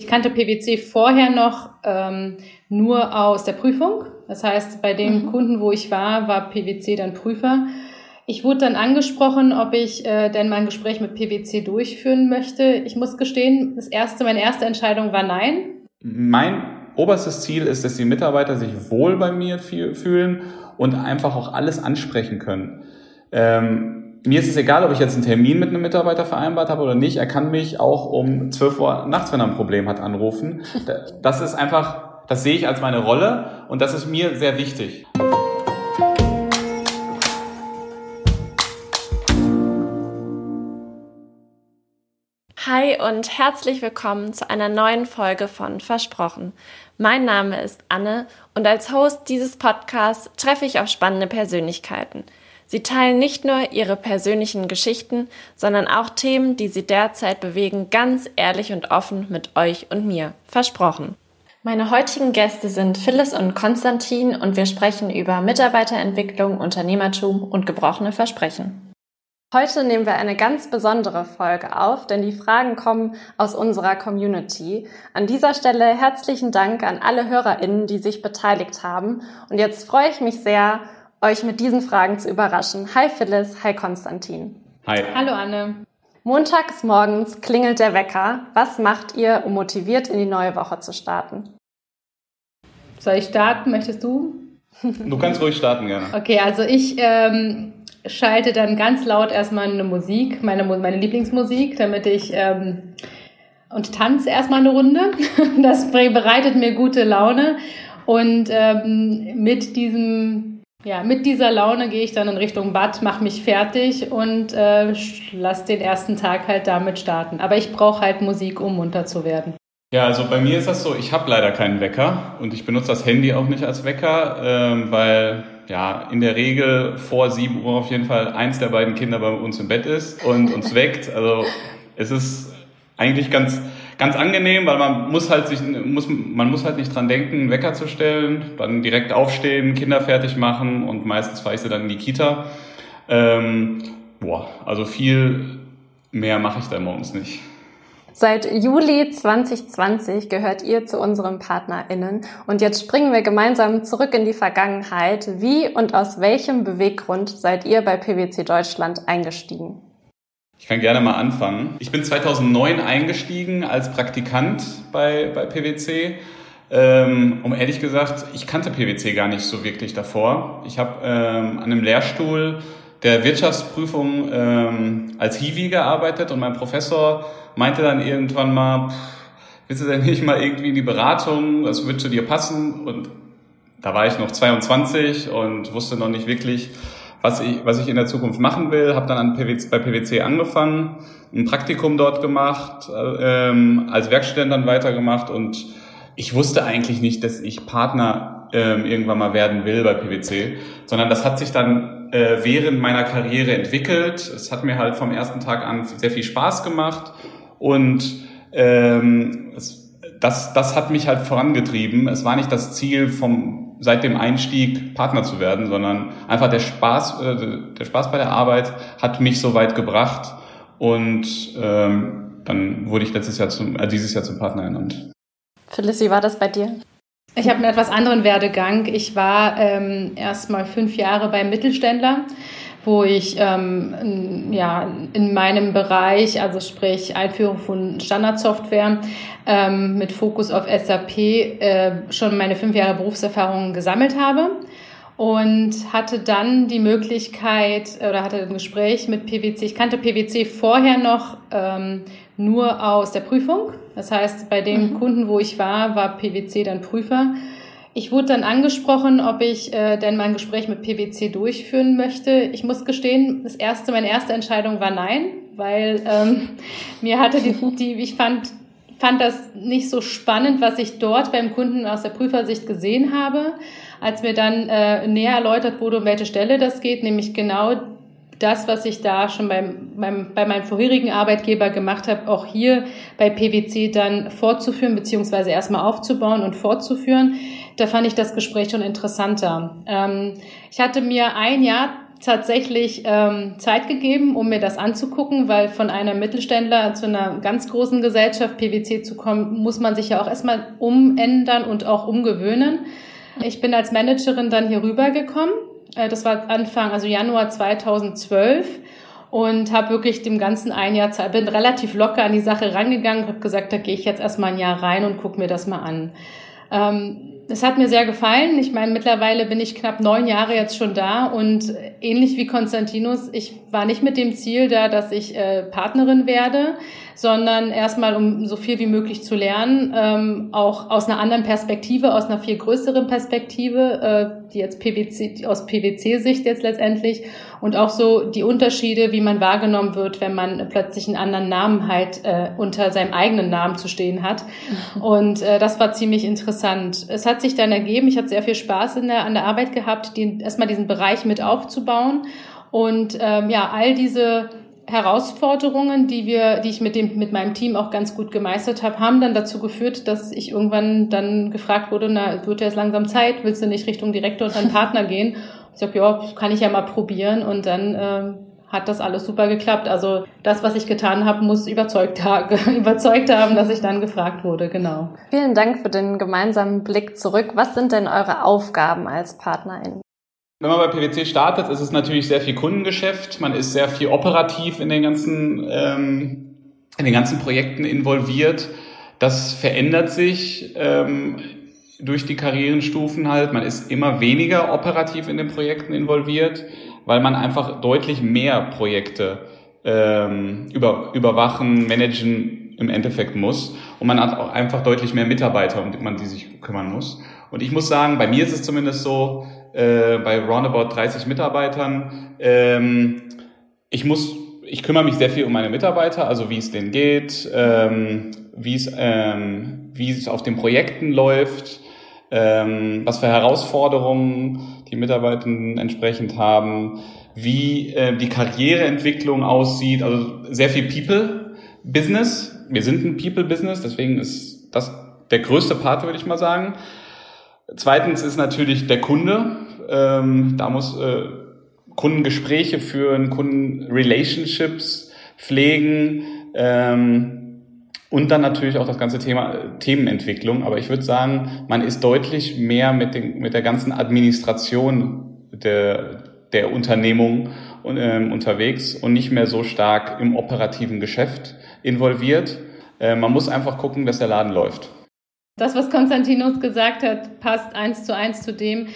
Ich kannte PwC vorher noch ähm, nur aus der Prüfung. Das heißt, bei dem mhm. Kunden, wo ich war, war PwC dann Prüfer. Ich wurde dann angesprochen, ob ich äh, denn mein Gespräch mit PwC durchführen möchte. Ich muss gestehen, das erste, meine erste Entscheidung war nein. Mein oberstes Ziel ist, dass die Mitarbeiter sich wohl bei mir fühlen und einfach auch alles ansprechen können. Ähm, mir ist es egal, ob ich jetzt einen Termin mit einem Mitarbeiter vereinbart habe oder nicht. Er kann mich auch um 12 Uhr nachts, wenn er ein Problem hat, anrufen. Das ist einfach, das sehe ich als meine Rolle und das ist mir sehr wichtig. Hi und herzlich willkommen zu einer neuen Folge von Versprochen. Mein Name ist Anne und als Host dieses Podcasts treffe ich auf spannende Persönlichkeiten – Sie teilen nicht nur ihre persönlichen Geschichten, sondern auch Themen, die sie derzeit bewegen, ganz ehrlich und offen mit euch und mir. Versprochen. Meine heutigen Gäste sind Phyllis und Konstantin und wir sprechen über Mitarbeiterentwicklung, Unternehmertum und gebrochene Versprechen. Heute nehmen wir eine ganz besondere Folge auf, denn die Fragen kommen aus unserer Community. An dieser Stelle herzlichen Dank an alle HörerInnen, die sich beteiligt haben. Und jetzt freue ich mich sehr, euch mit diesen Fragen zu überraschen. Hi Phyllis, hi Konstantin. Hi. Hallo Anne. Montags morgens klingelt der Wecker. Was macht ihr, um motiviert in die neue Woche zu starten? Soll ich starten? Möchtest du? Du kannst ruhig starten, gerne. Okay, also ich ähm, schalte dann ganz laut erstmal eine Musik, meine, meine Lieblingsmusik, damit ich ähm, und tanze erstmal eine Runde. Das bereitet mir gute Laune. Und ähm, mit diesem ja, mit dieser Laune gehe ich dann in Richtung Bad, mache mich fertig und äh, lasse den ersten Tag halt damit starten. Aber ich brauche halt Musik, um munter zu werden. Ja, also bei mir ist das so, ich habe leider keinen Wecker und ich benutze das Handy auch nicht als Wecker, ähm, weil ja in der Regel vor 7 Uhr auf jeden Fall eins der beiden Kinder bei uns im Bett ist und uns weckt. Also es ist eigentlich ganz ganz angenehm, weil man muss halt sich, muss, man muss halt nicht dran denken, einen Wecker zu stellen, dann direkt aufstehen, Kinder fertig machen und meistens fahre ich sie dann in die Kita. Ähm, boah, also viel mehr mache ich da morgens nicht. Seit Juli 2020 gehört ihr zu unseren PartnerInnen und jetzt springen wir gemeinsam zurück in die Vergangenheit. Wie und aus welchem Beweggrund seid ihr bei PwC Deutschland eingestiegen? Ich kann gerne mal anfangen. Ich bin 2009 eingestiegen als Praktikant bei, bei PwC. Ähm, um ehrlich gesagt, ich kannte PwC gar nicht so wirklich davor. Ich habe ähm, an einem Lehrstuhl der Wirtschaftsprüfung ähm, als Hiwi gearbeitet und mein Professor meinte dann irgendwann mal, willst du denn nicht mal irgendwie in die Beratung, das würde zu dir passen? Und da war ich noch 22 und wusste noch nicht wirklich, was ich, was ich in der Zukunft machen will. Habe dann an PwC, bei PwC angefangen, ein Praktikum dort gemacht, ähm, als Werkstudent dann weitergemacht und ich wusste eigentlich nicht, dass ich Partner ähm, irgendwann mal werden will bei PwC, sondern das hat sich dann äh, während meiner Karriere entwickelt. Es hat mir halt vom ersten Tag an sehr viel Spaß gemacht und ähm, es, das, das hat mich halt vorangetrieben. Es war nicht das Ziel vom seit dem Einstieg Partner zu werden, sondern einfach der Spaß, äh, der Spaß bei der Arbeit hat mich so weit gebracht und ähm, dann wurde ich letztes Jahr zum, äh, dieses Jahr zum Partner ernannt. Phyllis, wie war das bei dir? Ich habe einen etwas anderen Werdegang. Ich war ähm, erst mal fünf Jahre beim Mittelständler wo ich ähm, ja, in meinem Bereich, also sprich Einführung von Standardsoftware ähm, mit Fokus auf SAP, äh, schon meine fünf Jahre Berufserfahrung gesammelt habe und hatte dann die Möglichkeit oder hatte ein Gespräch mit PwC. Ich kannte PwC vorher noch ähm, nur aus der Prüfung. Das heißt, bei dem mhm. Kunden, wo ich war, war PwC dann Prüfer. Ich wurde dann angesprochen, ob ich äh, denn mein Gespräch mit PwC durchführen möchte. Ich muss gestehen, das erste, meine erste Entscheidung war nein, weil ähm, mir hatte die, die, ich fand, fand das nicht so spannend, was ich dort beim Kunden aus der Prüfersicht gesehen habe. Als mir dann äh, näher erläutert wurde, um welche Stelle das geht, nämlich genau das, was ich da schon beim, beim, bei meinem vorherigen Arbeitgeber gemacht habe, auch hier bei PwC dann fortzuführen, beziehungsweise erstmal aufzubauen und fortzuführen da fand ich das Gespräch schon interessanter. Ähm, ich hatte mir ein Jahr tatsächlich ähm, Zeit gegeben, um mir das anzugucken, weil von einer Mittelständler zu einer ganz großen Gesellschaft PwC zu kommen, muss man sich ja auch erstmal umändern und auch umgewöhnen. Ich bin als Managerin dann hier rübergekommen. Äh, das war Anfang, also Januar 2012 und habe wirklich dem ganzen ein Jahr Zeit, bin relativ locker an die Sache rangegangen, habe gesagt, da gehe ich jetzt erstmal ein Jahr rein und gucke mir das mal an. Ähm, es hat mir sehr gefallen. Ich meine, mittlerweile bin ich knapp neun Jahre jetzt schon da und ähnlich wie Konstantinus, ich war nicht mit dem Ziel da, dass ich äh, Partnerin werde, sondern erstmal, um so viel wie möglich zu lernen, ähm, auch aus einer anderen Perspektive, aus einer viel größeren Perspektive, äh, die jetzt PwC, aus PwC-Sicht jetzt letztendlich und auch so die Unterschiede, wie man wahrgenommen wird, wenn man plötzlich einen anderen Namen halt äh, unter seinem eigenen Namen zu stehen hat. Und äh, das war ziemlich interessant. Es hat sich dann ergeben, ich hatte sehr viel Spaß in der, an der Arbeit gehabt, die, erstmal diesen Bereich mit aufzubauen. Und ähm, ja, all diese Herausforderungen, die wir, die ich mit dem, mit meinem Team auch ganz gut gemeistert habe, haben dann dazu geführt, dass ich irgendwann dann gefragt wurde, na, wird jetzt langsam Zeit, willst du nicht Richtung Direktor und dann Partner gehen? Ich sag, ja, kann ich ja mal probieren. Und dann äh, hat das alles super geklappt. Also das, was ich getan habe, muss überzeugt, überzeugt haben, dass ich dann gefragt wurde, genau. Vielen Dank für den gemeinsamen Blick zurück. Was sind denn eure Aufgaben als Partnerin? Wenn man bei PwC startet, ist es natürlich sehr viel Kundengeschäft. Man ist sehr viel operativ in den ganzen, ähm, in den ganzen Projekten involviert. Das verändert sich ähm, durch die Karrierenstufen halt. Man ist immer weniger operativ in den Projekten involviert, weil man einfach deutlich mehr Projekte ähm, über, überwachen, managen im Endeffekt muss. Und man hat auch einfach deutlich mehr Mitarbeiter, um die man die sich kümmern muss. Und ich muss sagen, bei mir ist es zumindest so, äh, bei roundabout 30 Mitarbeitern. Ähm, ich muss, ich kümmere mich sehr viel um meine Mitarbeiter, also wie es denen geht, ähm, wie es, ähm, wie es auf den Projekten läuft, ähm, was für Herausforderungen die Mitarbeitenden entsprechend haben, wie äh, die Karriereentwicklung aussieht, also sehr viel People-Business. Wir sind ein People-Business, deswegen ist das der größte Part, würde ich mal sagen. Zweitens ist natürlich der Kunde. Ähm, da muss äh, Kundengespräche führen, Kundenrelationships pflegen ähm, und dann natürlich auch das ganze Thema äh, Themenentwicklung. Aber ich würde sagen, man ist deutlich mehr mit, den, mit der ganzen Administration der, der Unternehmung ähm, unterwegs und nicht mehr so stark im operativen Geschäft involviert. Äh, man muss einfach gucken, dass der Laden läuft. Das, was Konstantinos gesagt hat, passt eins zu eins zu dem.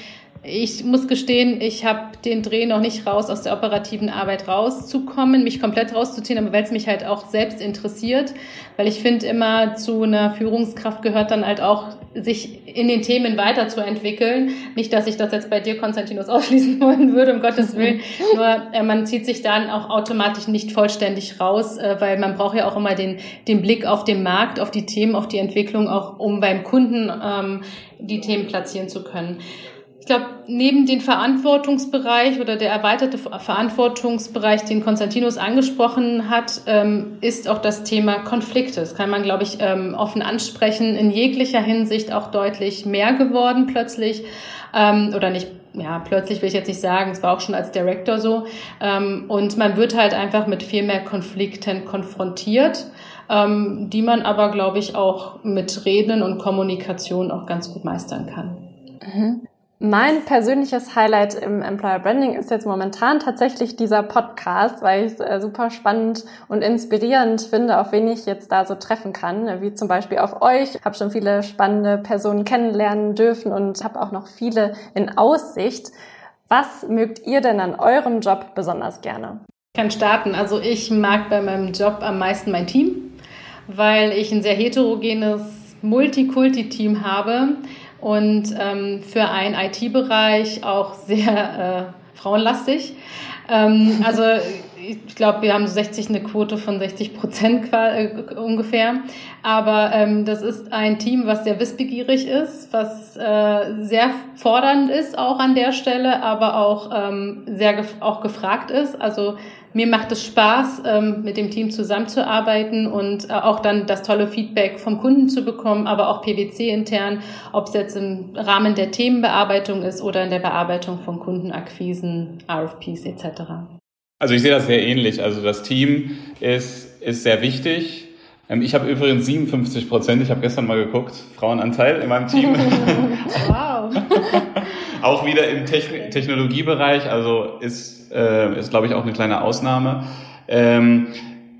Ich muss gestehen, ich habe den Dreh noch nicht raus, aus der operativen Arbeit rauszukommen, mich komplett rauszuziehen, aber weil es mich halt auch selbst interessiert, weil ich finde immer zu einer Führungskraft gehört dann halt auch, sich in den Themen weiterzuentwickeln. Nicht, dass ich das jetzt bei dir, Konstantinos, ausschließen wollen würde, um Gottes Willen. Nur äh, man zieht sich dann auch automatisch nicht vollständig raus, äh, weil man braucht ja auch immer den, den Blick auf den Markt, auf die Themen, auf die Entwicklung, auch um beim Kunden ähm, die Themen platzieren zu können. Ich glaube, neben dem Verantwortungsbereich oder der erweiterte Verantwortungsbereich, den Konstantinus angesprochen hat, ähm, ist auch das Thema Konflikte. Das kann man, glaube ich, ähm, offen ansprechen. In jeglicher Hinsicht auch deutlich mehr geworden plötzlich. Ähm, oder nicht, ja, plötzlich will ich jetzt nicht sagen, es war auch schon als Director so. Und man wird halt einfach mit viel mehr Konflikten konfrontiert. die man aber, glaube ich, auch mit Reden und Kommunikation auch ganz gut meistern kann. Mhm. Mein persönliches Highlight im Employer Branding ist jetzt momentan tatsächlich dieser Podcast, weil ich es äh, super spannend und inspirierend finde, auf wen ich jetzt da so treffen kann, wie zum Beispiel auf euch. Ich habe schon viele spannende Personen kennenlernen dürfen und habe auch noch viele in Aussicht. Was mögt ihr denn an eurem Job besonders gerne? Ich kann starten. Also ich mag bei meinem Job am meisten mein Team, weil ich ein sehr heterogenes Multikulti-Team habe und ähm, für einen IT-Bereich auch sehr äh, frauenlastig. Ähm, also ich glaube, wir haben so 60 eine Quote von 60 Prozent äh, ungefähr. Aber ähm, das ist ein Team, was sehr wissbegierig ist, was äh, sehr fordernd ist auch an der Stelle, aber auch ähm, sehr gef auch gefragt ist. Also mir macht es Spaß, ähm, mit dem Team zusammenzuarbeiten und äh, auch dann das tolle Feedback vom Kunden zu bekommen, aber auch PwC intern, ob es jetzt im Rahmen der Themenbearbeitung ist oder in der Bearbeitung von Kundenakquisen, RFPs etc. Also ich sehe das sehr ähnlich. Also das Team ist, ist sehr wichtig. Ähm, ich habe übrigens 57 Prozent, ich habe gestern mal geguckt, Frauenanteil in meinem Team. wow. auch wieder im Techn Technologiebereich, also ist, äh, ist glaube ich, auch eine kleine Ausnahme. Ähm,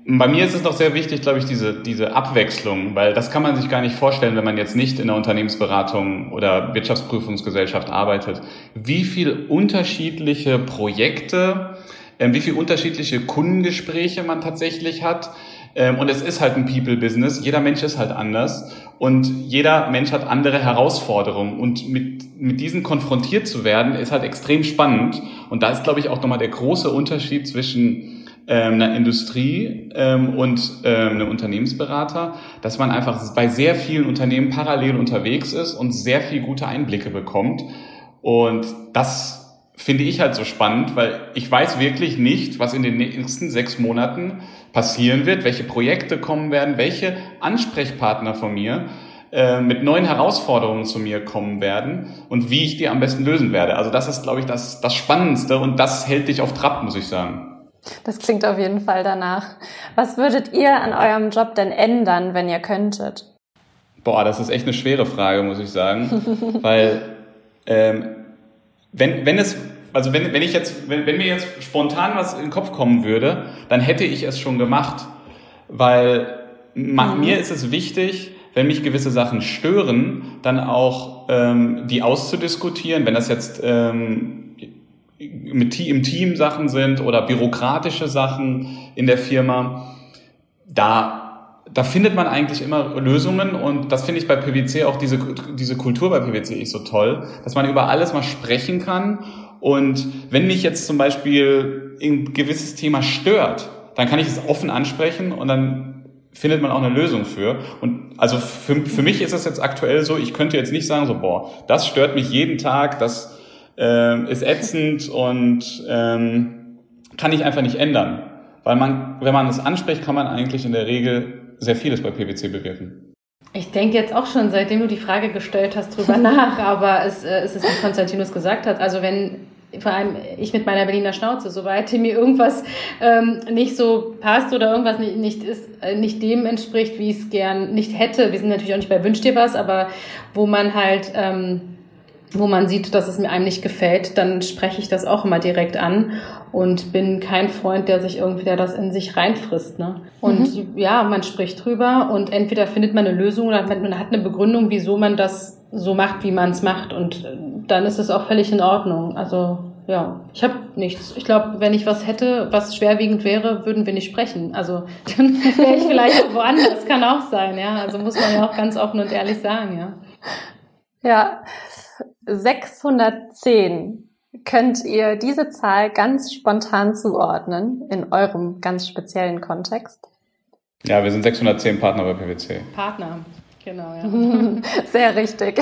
bei mir ist es noch sehr wichtig, glaube ich, diese, diese Abwechslung, weil das kann man sich gar nicht vorstellen, wenn man jetzt nicht in der Unternehmensberatung oder Wirtschaftsprüfungsgesellschaft arbeitet. Wie viel unterschiedliche Projekte, äh, wie viel unterschiedliche Kundengespräche man tatsächlich hat, ähm, und es ist halt ein People-Business. Jeder Mensch ist halt anders. Und jeder Mensch hat andere Herausforderungen. Und mit, mit diesen konfrontiert zu werden, ist halt extrem spannend. Und da ist, glaube ich, auch nochmal der große Unterschied zwischen ähm, einer Industrie ähm, und ähm, einem Unternehmensberater, dass man einfach bei sehr vielen Unternehmen parallel unterwegs ist und sehr viel gute Einblicke bekommt. Und das finde ich halt so spannend, weil ich weiß wirklich nicht, was in den nächsten sechs Monaten passieren wird, welche Projekte kommen werden, welche Ansprechpartner von mir äh, mit neuen Herausforderungen zu mir kommen werden und wie ich die am besten lösen werde. Also das ist, glaube ich, das, das Spannendste und das hält dich auf Trab, muss ich sagen. Das klingt auf jeden Fall danach. Was würdet ihr an eurem Job denn ändern, wenn ihr könntet? Boah, das ist echt eine schwere Frage, muss ich sagen. weil ähm, wenn, wenn es, also wenn, wenn ich jetzt, wenn, wenn mir jetzt spontan was in den Kopf kommen würde, dann hätte ich es schon gemacht. Weil mhm. mir ist es wichtig, wenn mich gewisse Sachen stören, dann auch ähm, die auszudiskutieren, wenn das jetzt ähm, mit, im Team Sachen sind oder bürokratische Sachen in der Firma, da da findet man eigentlich immer Lösungen und das finde ich bei PwC auch diese, diese Kultur bei PwC ist so toll, dass man über alles mal sprechen kann und wenn mich jetzt zum Beispiel ein gewisses Thema stört, dann kann ich es offen ansprechen und dann findet man auch eine Lösung für. Und also für, für mich ist es jetzt aktuell so, ich könnte jetzt nicht sagen so, boah, das stört mich jeden Tag, das äh, ist ätzend und ähm, kann ich einfach nicht ändern. Weil man, wenn man es anspricht, kann man eigentlich in der Regel sehr vieles bei PwC bewirken. Ich denke jetzt auch schon, seitdem du die Frage gestellt hast, drüber nach, aber es, äh, es ist, wie Konstantinus gesagt hat, also wenn vor allem ich mit meiner Berliner Schnauze, soweit mir irgendwas ähm, nicht so passt oder irgendwas nicht, nicht, ist, äh, nicht dem entspricht, wie ich es gern nicht hätte. Wir sind natürlich auch nicht bei Wünsch dir was, aber wo man halt, ähm, wo man sieht, dass es mir einem nicht gefällt, dann spreche ich das auch immer direkt an und bin kein Freund, der sich irgendwie der das in sich reinfrisst. Ne? Und mhm. ja, man spricht drüber und entweder findet man eine Lösung oder man hat eine Begründung, wieso man das so macht, wie man es macht. Und äh, dann ist es auch völlig in Ordnung. Also ja, ich habe nichts. Ich glaube, wenn ich was hätte, was schwerwiegend wäre, würden wir nicht sprechen. Also dann wäre ich vielleicht woanders. Kann auch sein, ja. Also muss man ja auch ganz offen und ehrlich sagen, ja. Ja, 610. Könnt ihr diese Zahl ganz spontan zuordnen in eurem ganz speziellen Kontext? Ja, wir sind 610 Partner bei PwC. Partner. Genau, ja. Sehr richtig.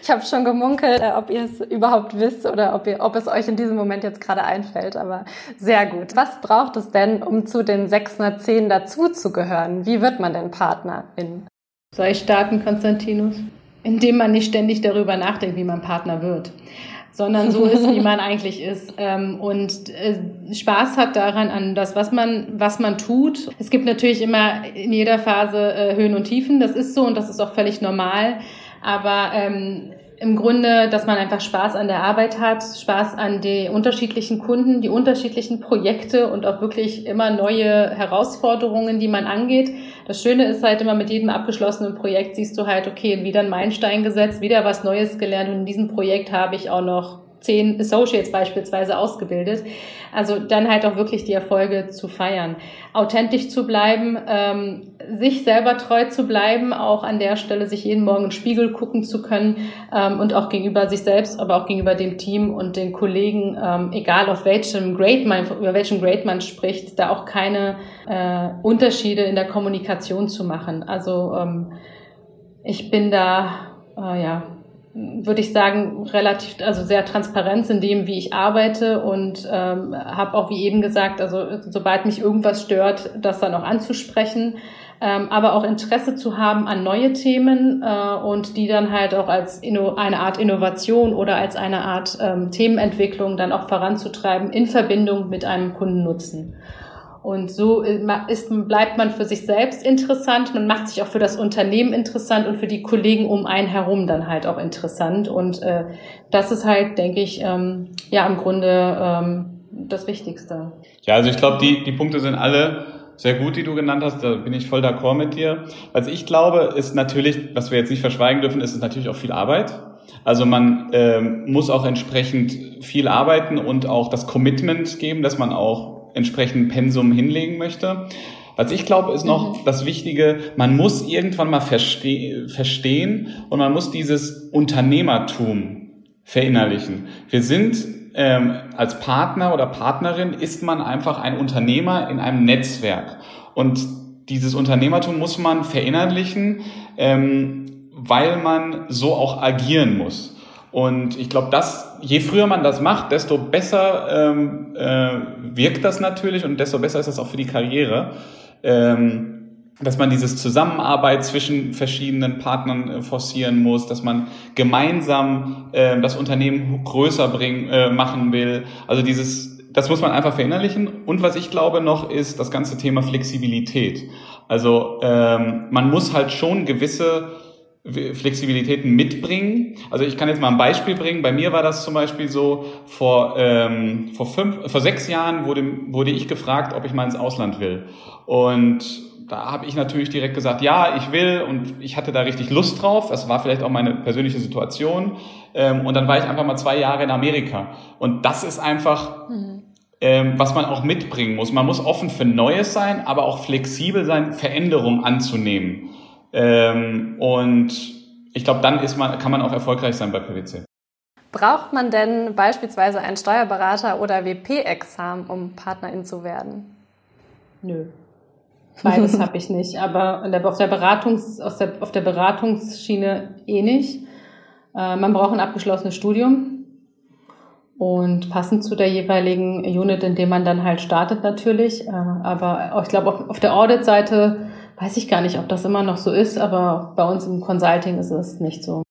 Ich habe schon gemunkelt, äh, ob ihr es überhaupt wisst oder ob, ihr, ob es euch in diesem Moment jetzt gerade einfällt, aber sehr gut. Was braucht es denn, um zu den 610 dazuzugehören? Wie wird man denn Partnerin? Soll ich starten, Konstantinus? Indem man nicht ständig darüber nachdenkt, wie man Partner wird sondern so ist, wie man eigentlich ist. Ähm, und äh, Spaß hat daran an das, was man, was man tut. Es gibt natürlich immer in jeder Phase äh, Höhen und Tiefen. Das ist so und das ist auch völlig normal. Aber ähm, im Grunde, dass man einfach Spaß an der Arbeit hat, Spaß an die unterschiedlichen Kunden, die unterschiedlichen Projekte und auch wirklich immer neue Herausforderungen, die man angeht. Das Schöne ist halt immer mit jedem abgeschlossenen Projekt siehst du halt, okay, wieder ein Meilenstein gesetzt, wieder was Neues gelernt und in diesem Projekt habe ich auch noch zehn Associates beispielsweise ausgebildet. Also dann halt auch wirklich die Erfolge zu feiern. Authentisch zu bleiben, ähm, sich selber treu zu bleiben, auch an der Stelle sich jeden Morgen den Spiegel gucken zu können ähm, und auch gegenüber sich selbst, aber auch gegenüber dem Team und den Kollegen, ähm, egal auf welchem Grade man, über welchem Grade man spricht, da auch keine äh, Unterschiede in der Kommunikation zu machen. Also ähm, ich bin da, äh, ja, würde ich sagen, relativ, also sehr transparent in dem, wie ich arbeite und ähm, habe auch, wie eben gesagt, also sobald mich irgendwas stört, das dann auch anzusprechen, ähm, aber auch Interesse zu haben an neue Themen äh, und die dann halt auch als Inno eine Art Innovation oder als eine Art ähm, Themenentwicklung dann auch voranzutreiben in Verbindung mit einem Kundennutzen. Und so ist, bleibt man für sich selbst interessant, man macht sich auch für das Unternehmen interessant und für die Kollegen um einen herum dann halt auch interessant. Und äh, das ist halt, denke ich, ähm, ja im Grunde ähm, das Wichtigste. Ja, also ich glaube, die, die Punkte sind alle sehr gut, die du genannt hast. Da bin ich voll d'accord mit dir. Was ich glaube, ist natürlich, was wir jetzt nicht verschweigen dürfen, ist es natürlich auch viel Arbeit. Also man ähm, muss auch entsprechend viel arbeiten und auch das Commitment geben, dass man auch entsprechend Pensum hinlegen möchte. Was ich glaube, ist noch mhm. das Wichtige, man muss irgendwann mal verste verstehen und man muss dieses Unternehmertum verinnerlichen. Wir sind ähm, als Partner oder Partnerin, ist man einfach ein Unternehmer in einem Netzwerk. Und dieses Unternehmertum muss man verinnerlichen, ähm, weil man so auch agieren muss. Und ich glaube, dass je früher man das macht, desto besser ähm, äh, wirkt das natürlich und desto besser ist das auch für die Karriere. Ähm, dass man dieses Zusammenarbeit zwischen verschiedenen Partnern äh, forcieren muss, dass man gemeinsam äh, das Unternehmen größer bringen, äh, machen will. Also dieses, das muss man einfach verinnerlichen. Und was ich glaube noch ist das ganze Thema Flexibilität. Also ähm, man muss halt schon gewisse Flexibilitäten mitbringen. Also ich kann jetzt mal ein Beispiel bringen. Bei mir war das zum Beispiel so, vor, ähm, vor, fünf, vor sechs Jahren wurde, wurde ich gefragt, ob ich mal ins Ausland will. Und da habe ich natürlich direkt gesagt, ja, ich will und ich hatte da richtig Lust drauf. Das war vielleicht auch meine persönliche Situation. Ähm, und dann war ich einfach mal zwei Jahre in Amerika. Und das ist einfach, mhm. ähm, was man auch mitbringen muss. Man muss offen für Neues sein, aber auch flexibel sein, Veränderungen anzunehmen. Ähm, und ich glaube, dann ist man, kann man auch erfolgreich sein bei PwC. Braucht man denn beispielsweise einen Steuerberater oder WP-Examen, um Partnerin zu werden? Nö. Beides habe ich nicht, aber auf der, Beratungs, aus der, auf der Beratungsschiene eh nicht. Äh, man braucht ein abgeschlossenes Studium und passend zu der jeweiligen Unit, in dem man dann halt startet natürlich. Äh, aber ich glaube, auf der Audit-Seite weiß ich gar nicht, ob das immer noch so ist, aber bei uns im Consulting ist es nicht so.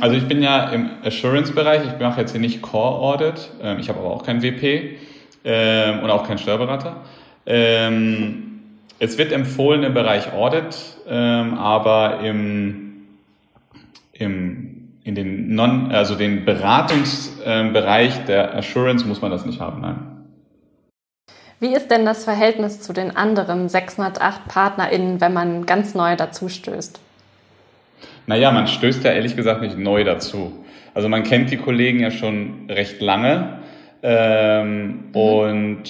Also ich bin ja im Assurance-Bereich, ich mache jetzt hier nicht Core Audit, ähm, ich habe aber auch kein WP ähm, und auch keinen Steuerberater. Ähm, es wird empfohlen im Bereich Audit, aber im, im, in den Non, also den Beratungsbereich der Assurance muss man das nicht haben, nein. Wie ist denn das Verhältnis zu den anderen 608 PartnerInnen, wenn man ganz neu dazu stößt? Naja, man stößt ja ehrlich gesagt nicht neu dazu. Also man kennt die Kollegen ja schon recht lange ähm, mhm. und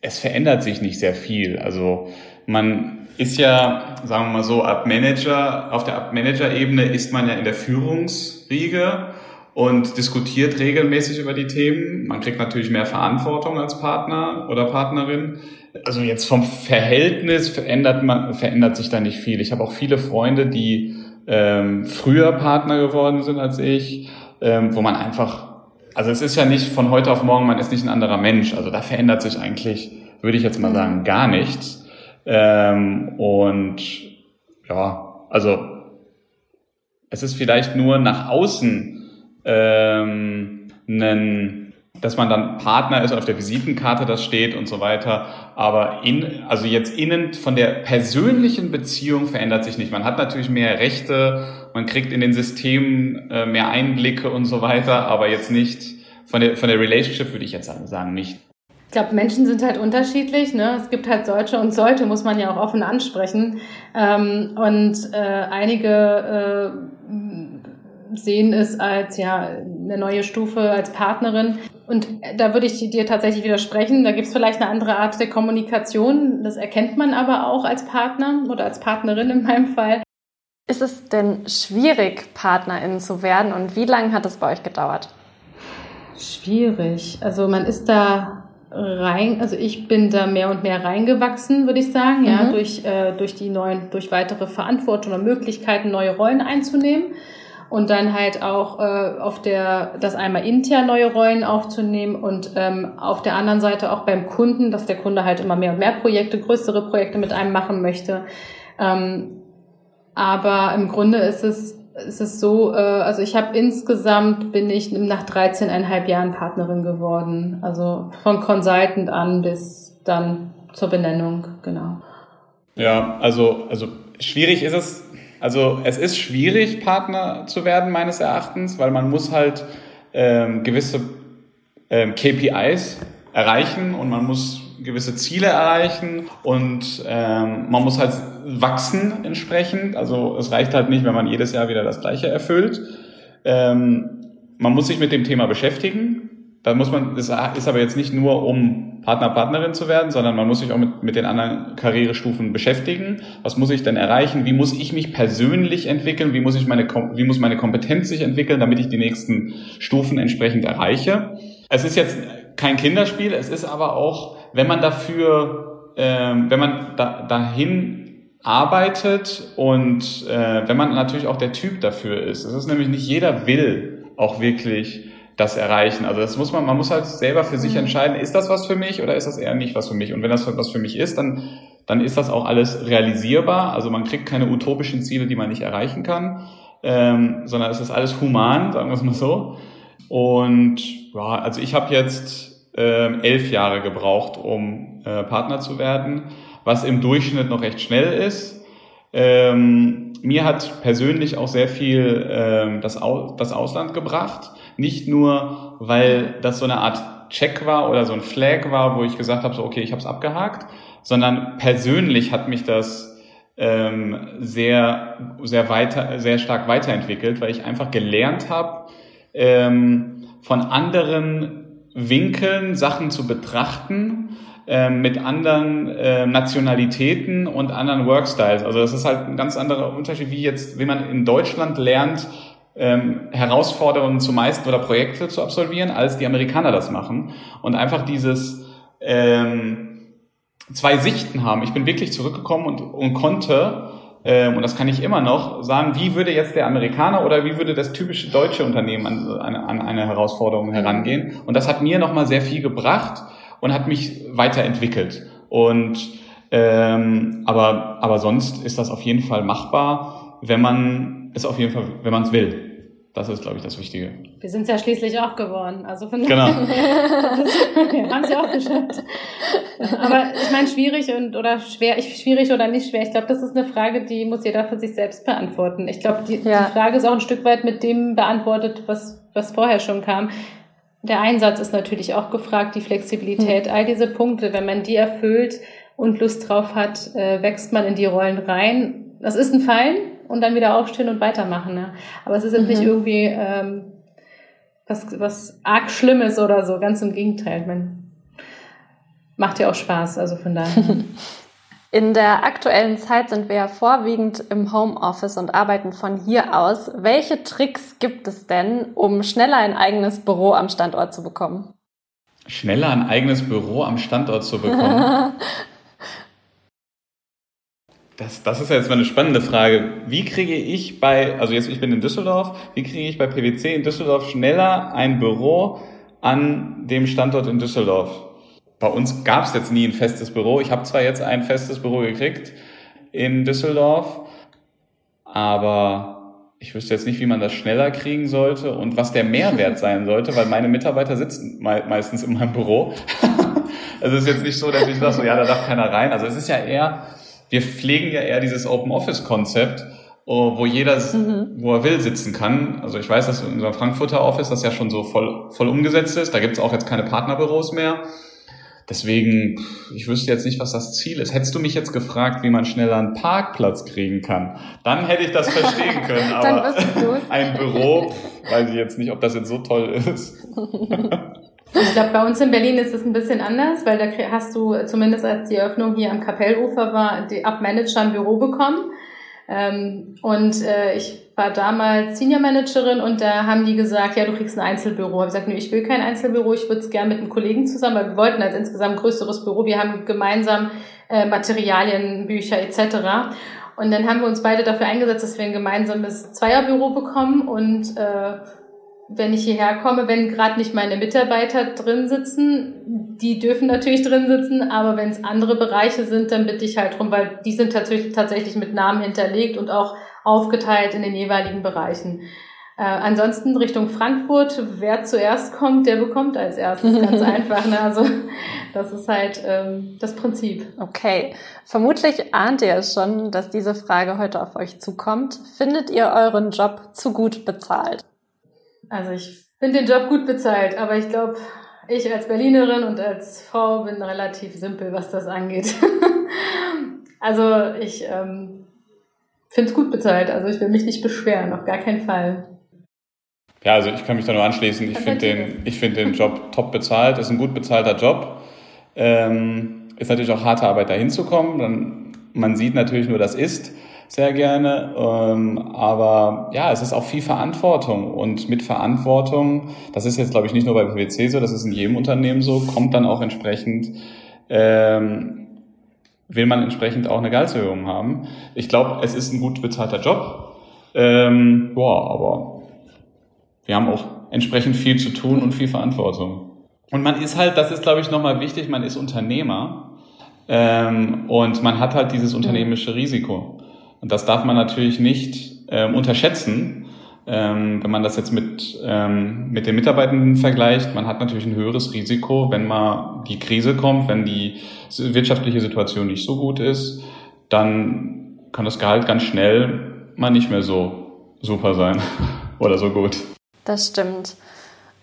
es verändert sich nicht sehr viel. Also man ist ja, sagen wir mal so, ab Manager, auf der Ab Manager-Ebene ist man ja in der Führungsriege und diskutiert regelmäßig über die Themen. Man kriegt natürlich mehr Verantwortung als Partner oder Partnerin. Also jetzt vom Verhältnis verändert man verändert sich da nicht viel. Ich habe auch viele Freunde, die ähm, früher Partner geworden sind als ich, ähm, wo man einfach, also es ist ja nicht von heute auf morgen, man ist nicht ein anderer Mensch. Also da verändert sich eigentlich, würde ich jetzt mal sagen, gar nichts. Ähm, und ja, also es ist vielleicht nur nach außen ähm, einen, dass man dann Partner ist, auf der Visitenkarte das steht und so weiter. Aber in, also jetzt innen von der persönlichen Beziehung verändert sich nicht. Man hat natürlich mehr Rechte, man kriegt in den Systemen äh, mehr Einblicke und so weiter, aber jetzt nicht von der, von der Relationship würde ich jetzt sagen, nicht. Ich glaube, Menschen sind halt unterschiedlich. Ne? Es gibt halt solche und solche, muss man ja auch offen ansprechen. Ähm, und äh, einige äh, sehen es als ja eine neue Stufe als Partnerin. Und da würde ich dir tatsächlich widersprechen. Da gibt es vielleicht eine andere Art der Kommunikation. Das erkennt man aber auch als Partner oder als Partnerin in meinem Fall. Ist es denn schwierig, Partnerin zu werden und wie lange hat es bei euch gedauert? Schwierig. Also man ist da rein, also ich bin da mehr und mehr reingewachsen, würde ich sagen, ja, mhm. durch, äh, durch die neuen, durch weitere Verantwortung und Möglichkeiten, neue Rollen einzunehmen. Und dann halt auch äh, auf der, das einmal intern neue Rollen aufzunehmen und ähm, auf der anderen Seite auch beim Kunden, dass der Kunde halt immer mehr und mehr Projekte, größere Projekte mit einem machen möchte. Ähm, aber im Grunde ist es ist es so, äh, also ich habe insgesamt bin ich nach 13,5 Jahren Partnerin geworden. Also von Consultant an bis dann zur Benennung, genau. Ja, also, also schwierig ist es, also es ist schwierig, Partner zu werden, meines Erachtens, weil man muss halt ähm, gewisse ähm, KPIs erreichen und man muss gewisse Ziele erreichen und ähm, man muss halt wachsen entsprechend. Also es reicht halt nicht, wenn man jedes Jahr wieder das Gleiche erfüllt. Ähm, man muss sich mit dem Thema beschäftigen. Da muss man, das ist aber jetzt nicht nur, um Partner, Partnerin zu werden, sondern man muss sich auch mit, mit den anderen Karrierestufen beschäftigen. Was muss ich denn erreichen? Wie muss ich mich persönlich entwickeln? Wie muss ich meine, wie muss meine Kompetenz sich entwickeln, damit ich die nächsten Stufen entsprechend erreiche? Es ist jetzt kein Kinderspiel, es ist aber auch, wenn man dafür, ähm, wenn man da, dahin arbeitet und äh, wenn man natürlich auch der Typ dafür ist. Es ist nämlich nicht jeder will auch wirklich das erreichen. Also das muss man, man muss halt selber für sich mhm. entscheiden, ist das was für mich oder ist das eher nicht was für mich? Und wenn das was für mich ist, dann, dann ist das auch alles realisierbar. Also man kriegt keine utopischen Ziele, die man nicht erreichen kann, ähm, sondern es ist alles human, sagen wir es mal so. Und ja, also ich habe jetzt äh, elf Jahre gebraucht, um äh, Partner zu werden, was im Durchschnitt noch recht schnell ist. Ähm, mir hat persönlich auch sehr viel ähm, das, Au das Ausland gebracht. Nicht nur, weil das so eine Art Check war oder so ein Flag war, wo ich gesagt habe, so okay, ich habe es abgehakt, sondern persönlich hat mich das ähm, sehr, sehr weiter, sehr stark weiterentwickelt, weil ich einfach gelernt habe, ähm, von anderen Winkeln Sachen zu betrachten, ähm, mit anderen äh, Nationalitäten und anderen Workstyles. Also das ist halt ein ganz anderer Unterschied, wie jetzt, wie man in Deutschland lernt, ähm, Herausforderungen zu meistern oder Projekte zu absolvieren, als die Amerikaner das machen. Und einfach dieses ähm, zwei Sichten haben. Ich bin wirklich zurückgekommen und, und konnte ähm, und das kann ich immer noch, sagen, wie würde jetzt der Amerikaner oder wie würde das typische deutsche Unternehmen an, an, an eine Herausforderung herangehen. Und das hat mir nochmal sehr viel gebracht und hat mich weiterentwickelt. Und ähm, aber, aber sonst ist das auf jeden Fall machbar, wenn man es auf jeden Fall, wenn man es will. Das ist, glaube ich, das Wichtige. Wir sind es ja schließlich auch geworden. Also von genau. wir haben es ja auch geschafft. Aber ich meine, schwierig und oder schwer, ich, schwierig oder nicht schwer. Ich glaube, das ist eine Frage, die muss jeder für sich selbst beantworten. Ich glaube, die, ja. die Frage ist auch ein Stück weit mit dem beantwortet, was, was vorher schon kam. Der Einsatz ist natürlich auch gefragt, die Flexibilität, hm. all diese Punkte, wenn man die erfüllt und Lust drauf hat, äh, wächst man in die Rollen rein. Das ist ein Fallen, und dann wieder aufstehen und weitermachen. Ne? Aber es ist jetzt mhm. nicht irgendwie ähm, was, was arg Schlimmes oder so, ganz im Gegenteil. Man macht ja auch Spaß, also von daher. In der aktuellen Zeit sind wir ja vorwiegend im Homeoffice und arbeiten von hier aus. Welche Tricks gibt es denn, um schneller ein eigenes Büro am Standort zu bekommen? Schneller ein eigenes Büro am Standort zu bekommen? Das, das ist ja jetzt mal eine spannende Frage. Wie kriege ich bei, also jetzt ich bin in Düsseldorf, wie kriege ich bei PwC in Düsseldorf schneller ein Büro an dem Standort in Düsseldorf? Bei uns gab es jetzt nie ein festes Büro. Ich habe zwar jetzt ein festes Büro gekriegt in Düsseldorf, aber ich wüsste jetzt nicht, wie man das schneller kriegen sollte und was der Mehrwert sein sollte, weil meine Mitarbeiter sitzen me meistens in meinem Büro. also es ist jetzt nicht so, dass ich sage, so, ja, da darf keiner rein. Also es ist ja eher wir pflegen ja eher dieses Open Office Konzept, oh, wo jeder, mhm. wo er will, sitzen kann. Also ich weiß, dass in unserem Frankfurter Office das ja schon so voll, voll umgesetzt ist. Da gibt es auch jetzt keine Partnerbüros mehr. Deswegen, ich wüsste jetzt nicht, was das Ziel ist. Hättest du mich jetzt gefragt, wie man schneller einen Parkplatz kriegen kann, dann hätte ich das verstehen können. Aber ein Büro, weiß ich jetzt nicht, ob das jetzt so toll ist. Ich glaube, bei uns in Berlin ist es ein bisschen anders, weil da hast du zumindest als die Eröffnung hier am Kapellufer war, die Abmanager ein Büro bekommen. Ähm, und äh, ich war damals Senior Managerin und da haben die gesagt, ja, du kriegst ein Einzelbüro. Ich habe gesagt, nee, ich will kein Einzelbüro, ich würde es gerne mit einem Kollegen zusammen, weil wir wollten als insgesamt größeres Büro. Wir haben gemeinsam äh, Materialien, Bücher etc. Und dann haben wir uns beide dafür eingesetzt, dass wir ein gemeinsames Zweierbüro bekommen. Und äh, wenn ich hierher komme, wenn gerade nicht meine Mitarbeiter drin sitzen, die dürfen natürlich drin sitzen, aber wenn es andere Bereiche sind, dann bitte ich halt drum, weil die sind tatsächlich, tatsächlich mit Namen hinterlegt und auch aufgeteilt in den jeweiligen Bereichen. Äh, ansonsten Richtung Frankfurt, wer zuerst kommt, der bekommt als erstes. Ganz einfach. Ne? Also das ist halt ähm, das Prinzip. Okay. Vermutlich ahnt ihr es schon, dass diese Frage heute auf euch zukommt. Findet ihr euren Job zu gut bezahlt? Also ich finde den Job gut bezahlt, aber ich glaube, ich als Berlinerin und als Frau bin relativ simpel, was das angeht. also ich ähm, finde es gut bezahlt. Also ich will mich nicht beschweren, auf gar keinen Fall. Ja, also ich kann mich da nur anschließen. Ich finde den, ich finde den Job top bezahlt. Ist ein gut bezahlter Job. Ähm, ist natürlich auch harte Arbeit, da hinzukommen. Dann, man sieht natürlich nur das Ist sehr gerne. Ähm, aber ja, es ist auch viel Verantwortung. Und mit Verantwortung, das ist jetzt, glaube ich, nicht nur bei PwC so, das ist in jedem Unternehmen so, kommt dann auch entsprechend, ähm, will man entsprechend auch eine Gehaltserhöhung haben. Ich glaube, es ist ein gut bezahlter Job. Ähm, boah, aber wir haben auch entsprechend viel zu tun und viel Verantwortung. Und man ist halt, das ist glaube ich nochmal wichtig, man ist Unternehmer ähm, und man hat halt dieses unternehmerische Risiko. Und das darf man natürlich nicht ähm, unterschätzen, ähm, wenn man das jetzt mit, ähm, mit den Mitarbeitenden vergleicht. Man hat natürlich ein höheres Risiko, wenn mal die Krise kommt, wenn die wirtschaftliche Situation nicht so gut ist, dann kann das Gehalt ganz schnell mal nicht mehr so super sein oder so gut. Das stimmt.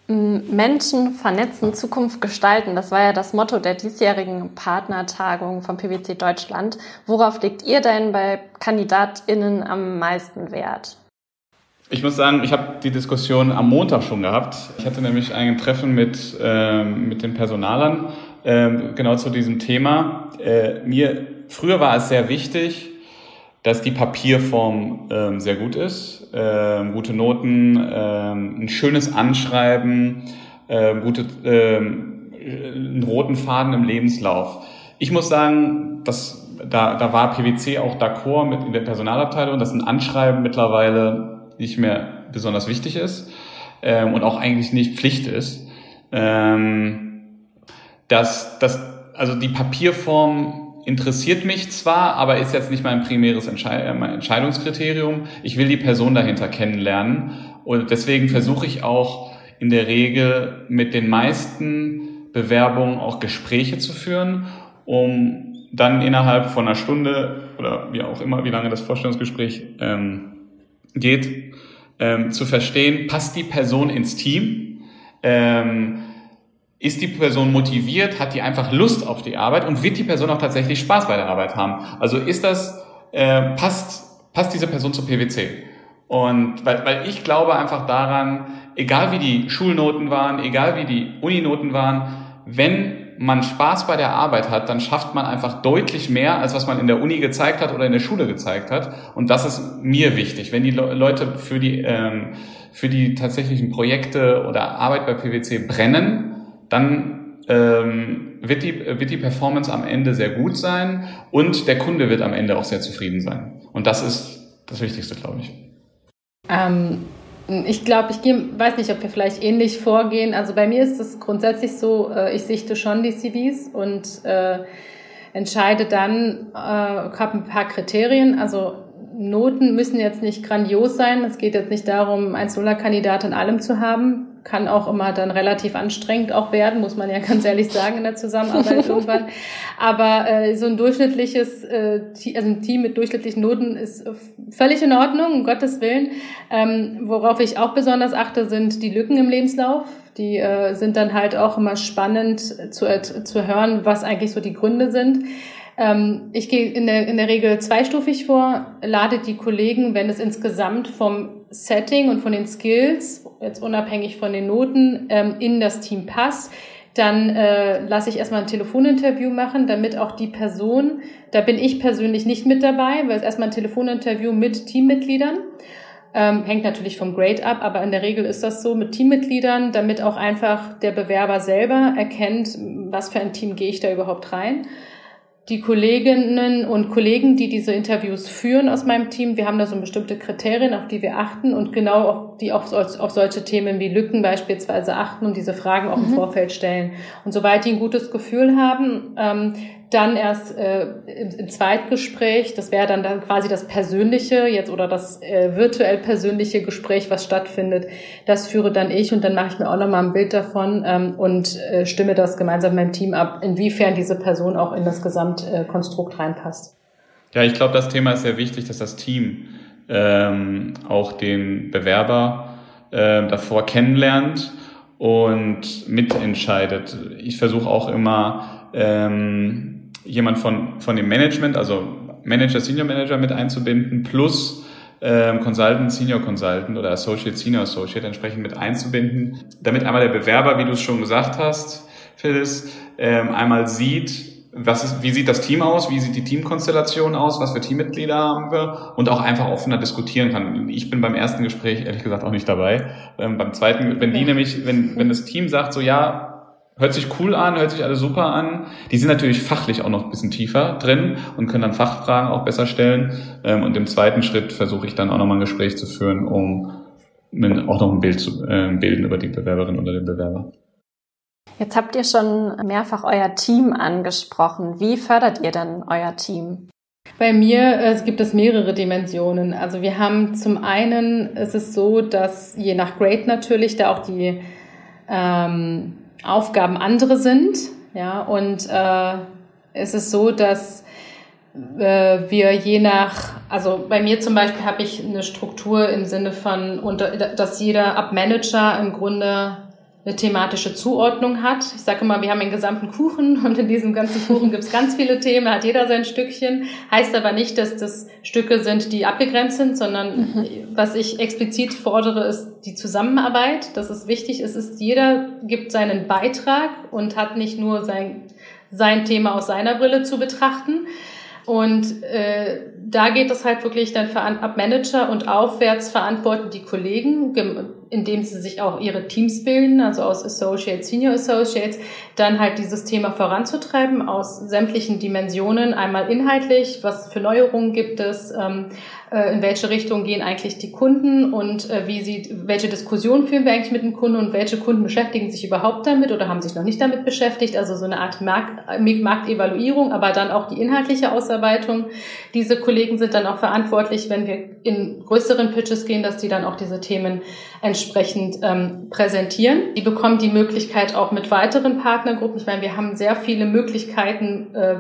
Menschen vernetzen, Zukunft gestalten. Das war ja das Motto der diesjährigen Partnertagung von PwC Deutschland. Worauf legt ihr denn bei KandidatInnen am meisten Wert? Ich muss sagen, ich habe die Diskussion am Montag schon gehabt. Ich hatte nämlich ein Treffen mit, äh, mit den Personalern äh, genau zu diesem Thema. Äh, mir früher war es sehr wichtig, dass die Papierform ähm, sehr gut ist, ähm, gute Noten, ähm, ein schönes Anschreiben, ähm, gute, ähm, einen roten Faden im Lebenslauf. Ich muss sagen, dass da, da war PwC auch d'accord mit in der Personalabteilung, dass ein Anschreiben mittlerweile nicht mehr besonders wichtig ist ähm, und auch eigentlich nicht Pflicht ist. Ähm, dass, dass also die Papierform interessiert mich zwar, aber ist jetzt nicht mein primäres äh, mein Entscheidungskriterium. Ich will die Person dahinter kennenlernen und deswegen versuche ich auch in der Regel mit den meisten Bewerbungen auch Gespräche zu führen, um dann innerhalb von einer Stunde oder wie auch immer, wie lange das Vorstellungsgespräch ähm, geht, ähm, zu verstehen, passt die Person ins Team? Ähm, ist die Person motiviert, hat die einfach Lust auf die Arbeit und wird die Person auch tatsächlich Spaß bei der Arbeit haben? Also ist das, äh, passt, passt diese Person zur PwC? Und weil, weil ich glaube einfach daran, egal wie die Schulnoten waren, egal wie die Uninoten waren, wenn man Spaß bei der Arbeit hat, dann schafft man einfach deutlich mehr, als was man in der Uni gezeigt hat oder in der Schule gezeigt hat. Und das ist mir wichtig. Wenn die Leute für die, ähm, für die tatsächlichen Projekte oder Arbeit bei PwC brennen, dann ähm, wird, die, wird die Performance am Ende sehr gut sein und der Kunde wird am Ende auch sehr zufrieden sein. Und das ist das Wichtigste, glaube ich. Ähm, ich glaube, ich geh, weiß nicht, ob wir vielleicht ähnlich vorgehen. Also bei mir ist es grundsätzlich so, äh, ich sichte schon die CVs und äh, entscheide dann, äh, habe ein paar Kriterien. Also Noten müssen jetzt nicht grandios sein. Es geht jetzt nicht darum, ein Solar-Kandidat in allem zu haben kann auch immer dann relativ anstrengend auch werden, muss man ja ganz ehrlich sagen in der Zusammenarbeit irgendwann. Aber äh, so ein durchschnittliches, äh, also ein Team mit durchschnittlichen Noten ist völlig in Ordnung, um Gottes Willen. Ähm, worauf ich auch besonders achte, sind die Lücken im Lebenslauf. Die äh, sind dann halt auch immer spannend zu, äh, zu hören, was eigentlich so die Gründe sind. Ähm, ich gehe in der, in der Regel zweistufig vor, lade die Kollegen, wenn es insgesamt vom Setting und von den Skills, jetzt unabhängig von den Noten, ähm, in das Team passt, dann äh, lasse ich erstmal ein Telefoninterview machen, damit auch die Person, da bin ich persönlich nicht mit dabei, weil es erstmal ein Telefoninterview mit Teammitgliedern. Ähm, hängt natürlich vom Grade ab, aber in der Regel ist das so mit Teammitgliedern, damit auch einfach der Bewerber selber erkennt, was für ein Team gehe ich da überhaupt rein. Die Kolleginnen und Kollegen, die diese Interviews führen aus meinem Team, wir haben da so bestimmte Kriterien, auf die wir achten und genau auf, die auf, auf solche Themen wie Lücken beispielsweise achten und diese Fragen auch mhm. im Vorfeld stellen. Und soweit die ein gutes Gefühl haben, ähm, dann erst äh, im, im Zweitgespräch, das wäre dann, dann quasi das persönliche jetzt oder das äh, virtuell persönliche Gespräch, was stattfindet, das führe dann ich und dann mache ich mir auch nochmal ein Bild davon ähm, und äh, stimme das gemeinsam mit meinem Team ab, inwiefern diese Person auch in das Gesamtkonstrukt reinpasst. Ja, ich glaube, das Thema ist sehr wichtig, dass das Team ähm, auch den Bewerber äh, davor kennenlernt und mitentscheidet. Ich versuche auch immer ähm, jemand von, von dem Management, also Manager, Senior Manager mit einzubinden, plus ähm, Consultant, Senior Consultant oder Associate, Senior Associate entsprechend mit einzubinden, damit einmal der Bewerber, wie du es schon gesagt hast, Phyllis, ähm, einmal sieht, was ist, wie sieht das Team aus, wie sieht die Teamkonstellation aus, was für Teammitglieder haben wir und auch einfach offener diskutieren kann. Ich bin beim ersten Gespräch ehrlich gesagt auch nicht dabei. Ähm, beim zweiten, wenn die nämlich, wenn, wenn das Team sagt so, ja, Hört sich cool an, hört sich alles super an. Die sind natürlich fachlich auch noch ein bisschen tiefer drin und können dann Fachfragen auch besser stellen. Ähm, und im zweiten Schritt versuche ich dann auch nochmal ein Gespräch zu führen, um auch noch ein Bild zu äh, bilden über die Bewerberin oder den Bewerber. Jetzt habt ihr schon mehrfach euer Team angesprochen. Wie fördert ihr denn euer Team? Bei mir äh, gibt es mehrere Dimensionen. Also wir haben zum einen, es ist so, dass je nach Grade natürlich da auch die ähm, Aufgaben andere sind. Ja, und äh, es ist so, dass äh, wir je nach, also bei mir zum Beispiel habe ich eine Struktur im Sinne von, dass jeder Abmanager im Grunde eine thematische Zuordnung hat. Ich sage immer, wir haben einen gesamten Kuchen und in diesem ganzen Kuchen gibt es ganz viele Themen, hat jeder sein Stückchen. Heißt aber nicht, dass das Stücke sind, die abgegrenzt sind, sondern mhm. was ich explizit fordere, ist die Zusammenarbeit. Das ist wichtig. Es ist, jeder gibt seinen Beitrag und hat nicht nur sein, sein Thema aus seiner Brille zu betrachten. Und äh, da geht es halt wirklich dann ab Manager und aufwärts verantworten die Kollegen indem sie sich auch ihre Teams bilden, also aus Associates, Senior Associates, dann halt dieses Thema voranzutreiben aus sämtlichen Dimensionen, einmal inhaltlich, was für Neuerungen gibt es, ähm, äh, in welche Richtung gehen eigentlich die Kunden und äh, wie sieht, welche Diskussion führen wir eigentlich mit den Kunden und welche Kunden beschäftigen sich überhaupt damit oder haben sich noch nicht damit beschäftigt, also so eine Art Markt, Marktevaluierung, aber dann auch die inhaltliche Ausarbeitung. Diese Kollegen sind dann auch verantwortlich, wenn wir in größeren Pitches gehen, dass die dann auch diese Themen entsprechend ähm, präsentieren. Die bekommen die Möglichkeit auch mit weiteren Partnergruppen. Ich meine, wir haben sehr viele Möglichkeiten, äh,